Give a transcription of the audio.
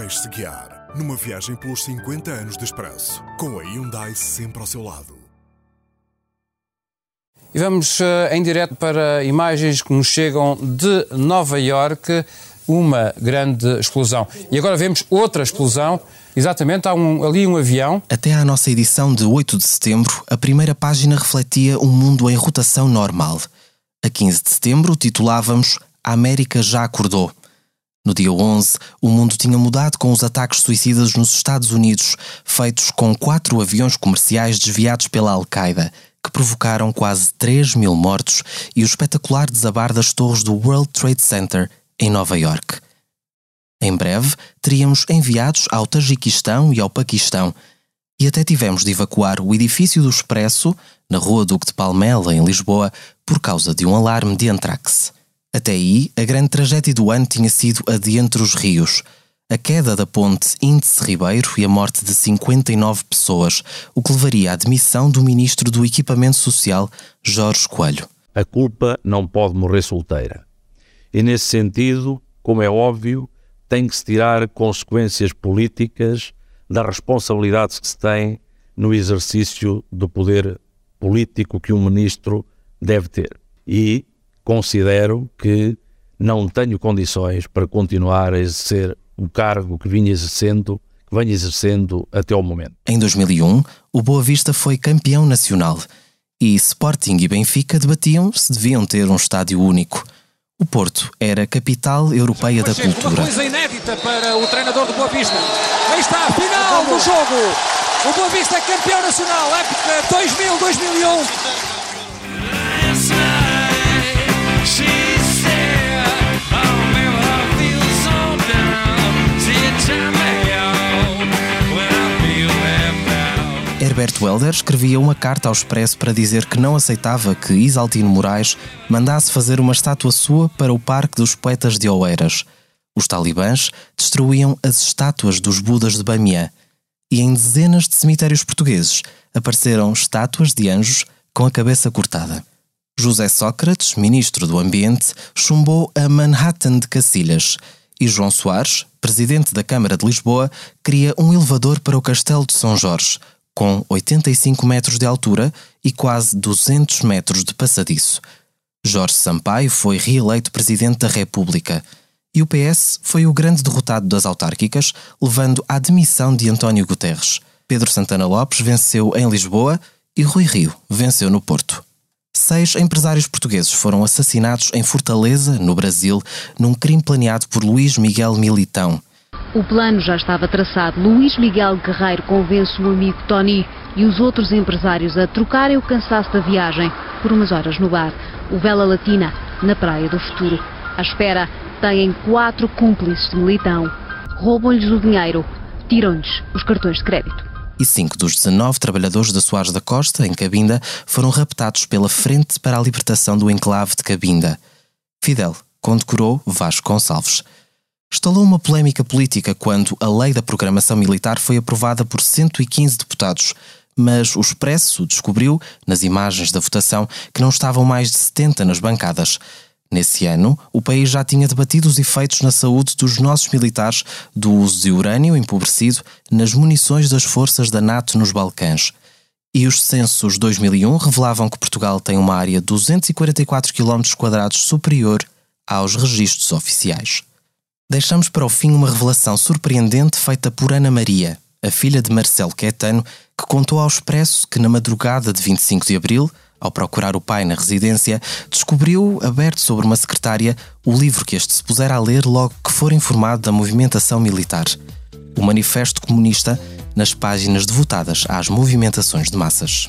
Deixe-se guiar numa viagem pelos 50 anos de expresso, com a Hyundai sempre ao seu lado. E vamos uh, em direto para imagens que nos chegam de Nova York, uma grande explosão. E agora vemos outra explosão. Exatamente, há um, ali um avião. Até à nossa edição de 8 de setembro, a primeira página refletia um mundo em rotação normal. A 15 de setembro, titulávamos A América já acordou. No dia 11, o mundo tinha mudado com os ataques suicidas nos Estados Unidos, feitos com quatro aviões comerciais desviados pela Al-Qaeda, que provocaram quase 3 mil mortos e o espetacular desabar das torres do World Trade Center, em Nova York. Em breve, teríamos enviados ao Tajiquistão e ao Paquistão, e até tivemos de evacuar o edifício do Expresso, na Rua Duque de Palmela, em Lisboa, por causa de um alarme de antrax. Até aí, a grande tragédia do ano tinha sido a de Entre os Rios, a queda da ponte Índice Ribeiro e a morte de 59 pessoas, o que levaria à demissão do ministro do Equipamento Social, Jorge Coelho. A culpa não pode morrer solteira. E nesse sentido, como é óbvio, tem que se tirar consequências políticas das responsabilidades que se tem no exercício do poder político que um ministro deve ter. E considero que não tenho condições para continuar a exercer o cargo que vinha exercendo, que venho exercendo até o momento. Em 2001, o Boa Vista foi campeão nacional e Sporting e Benfica debatiam se deviam ter um estádio único. O Porto era capital europeia da cultura. Uma coisa inédita para o treinador do Boa Vista. Aí está a final do jogo. O Boa Vista é campeão nacional, época 2000-2001. Herbert Welder escrevia uma carta ao Expresso para dizer que não aceitava que Isaltino Moraes mandasse fazer uma estátua sua para o Parque dos Poetas de Oeiras. Os talibãs destruíam as estátuas dos Budas de Bamiyan e em dezenas de cemitérios portugueses apareceram estátuas de anjos com a cabeça cortada. José Sócrates, ministro do Ambiente, chumbou a Manhattan de Cacilhas e João Soares, presidente da Câmara de Lisboa, cria um elevador para o Castelo de São Jorge, com 85 metros de altura e quase 200 metros de passadiço. Jorge Sampaio foi reeleito Presidente da República e o PS foi o grande derrotado das autárquicas, levando à demissão de António Guterres. Pedro Santana Lopes venceu em Lisboa e Rui Rio venceu no Porto. Seis empresários portugueses foram assassinados em Fortaleza, no Brasil, num crime planeado por Luís Miguel Militão, o plano já estava traçado. Luís Miguel Guerreiro convence o amigo Tony e os outros empresários a trocarem o cansaço da viagem por umas horas no bar. O Vela Latina, na Praia do Futuro. À espera, têm quatro cúmplices de militão. Roubam-lhes o dinheiro, tiram-lhes os cartões de crédito. E cinco dos 19 trabalhadores da Soares da Costa, em Cabinda, foram raptados pela Frente para a Libertação do Enclave de Cabinda. Fidel condecorou Vasco Gonçalves. Estalou uma polémica política quando a lei da programação militar foi aprovada por 115 deputados, mas o Expresso descobriu, nas imagens da votação, que não estavam mais de 70 nas bancadas. Nesse ano, o país já tinha debatido os efeitos na saúde dos nossos militares do uso de urânio empobrecido nas munições das forças da NATO nos Balcãs. E os censos 2001 revelavam que Portugal tem uma área 244 km superior aos registros oficiais. Deixamos para o fim uma revelação surpreendente feita por Ana Maria, a filha de Marcelo Quetano, que contou ao Expresso que na madrugada de 25 de abril, ao procurar o pai na residência, descobriu, aberto sobre uma secretária, o livro que este se pusera a ler logo que for informado da movimentação militar. O Manifesto Comunista, nas páginas devotadas às movimentações de massas.